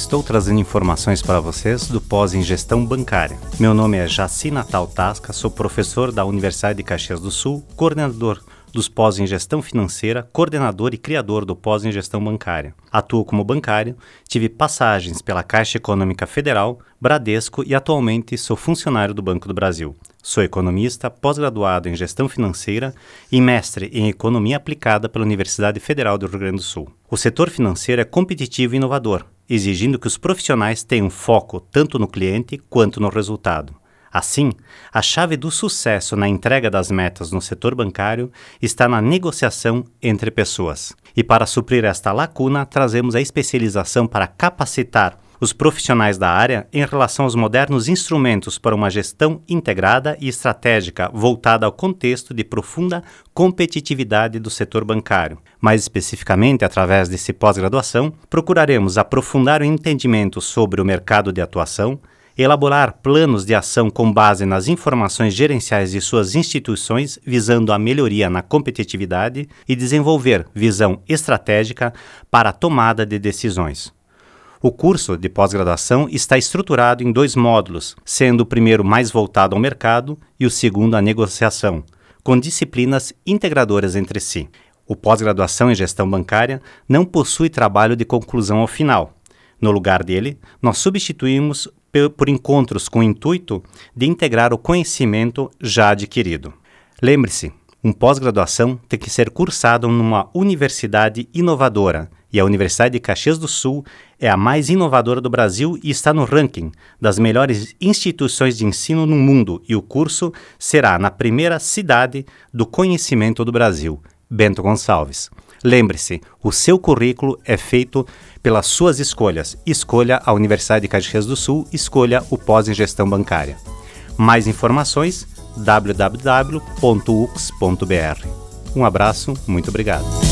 estou trazendo informações para vocês do pós em gestão bancária. Meu nome é Jaci Natal Tasca, sou professor da Universidade de Caxias do Sul, coordenador dos pós em gestão financeira, coordenador e criador do pós em gestão bancária. Atuo como bancário, tive passagens pela Caixa Econômica Federal, Bradesco e atualmente sou funcionário do Banco do Brasil. Sou economista, pós-graduado em gestão financeira e mestre em economia aplicada pela Universidade Federal do Rio Grande do Sul. O setor financeiro é competitivo e inovador, exigindo que os profissionais tenham foco tanto no cliente quanto no resultado. Assim, a chave do sucesso na entrega das metas no setor bancário está na negociação entre pessoas. E para suprir esta lacuna, trazemos a especialização para capacitar os profissionais da área em relação aos modernos instrumentos para uma gestão integrada e estratégica voltada ao contexto de profunda competitividade do setor bancário. Mais especificamente, através desse pós-graduação, procuraremos aprofundar o entendimento sobre o mercado de atuação, elaborar planos de ação com base nas informações gerenciais de suas instituições visando a melhoria na competitividade e desenvolver visão estratégica para a tomada de decisões. O curso de pós-graduação está estruturado em dois módulos, sendo o primeiro mais voltado ao mercado e o segundo à negociação, com disciplinas integradoras entre si. O pós-graduação em gestão bancária não possui trabalho de conclusão ao final. No lugar dele, nós substituímos por encontros com o intuito de integrar o conhecimento já adquirido. Lembre-se, um pós-graduação tem que ser cursado numa universidade inovadora, e a Universidade de Caxias do Sul é a mais inovadora do Brasil e está no ranking das melhores instituições de ensino no mundo, e o curso será na primeira cidade do conhecimento do Brasil, Bento Gonçalves. Lembre-se, o seu currículo é feito pelas suas escolhas. Escolha a Universidade de Caxias do Sul, escolha o pós em gestão bancária. Mais informações www.ux.br. Um abraço, muito obrigado.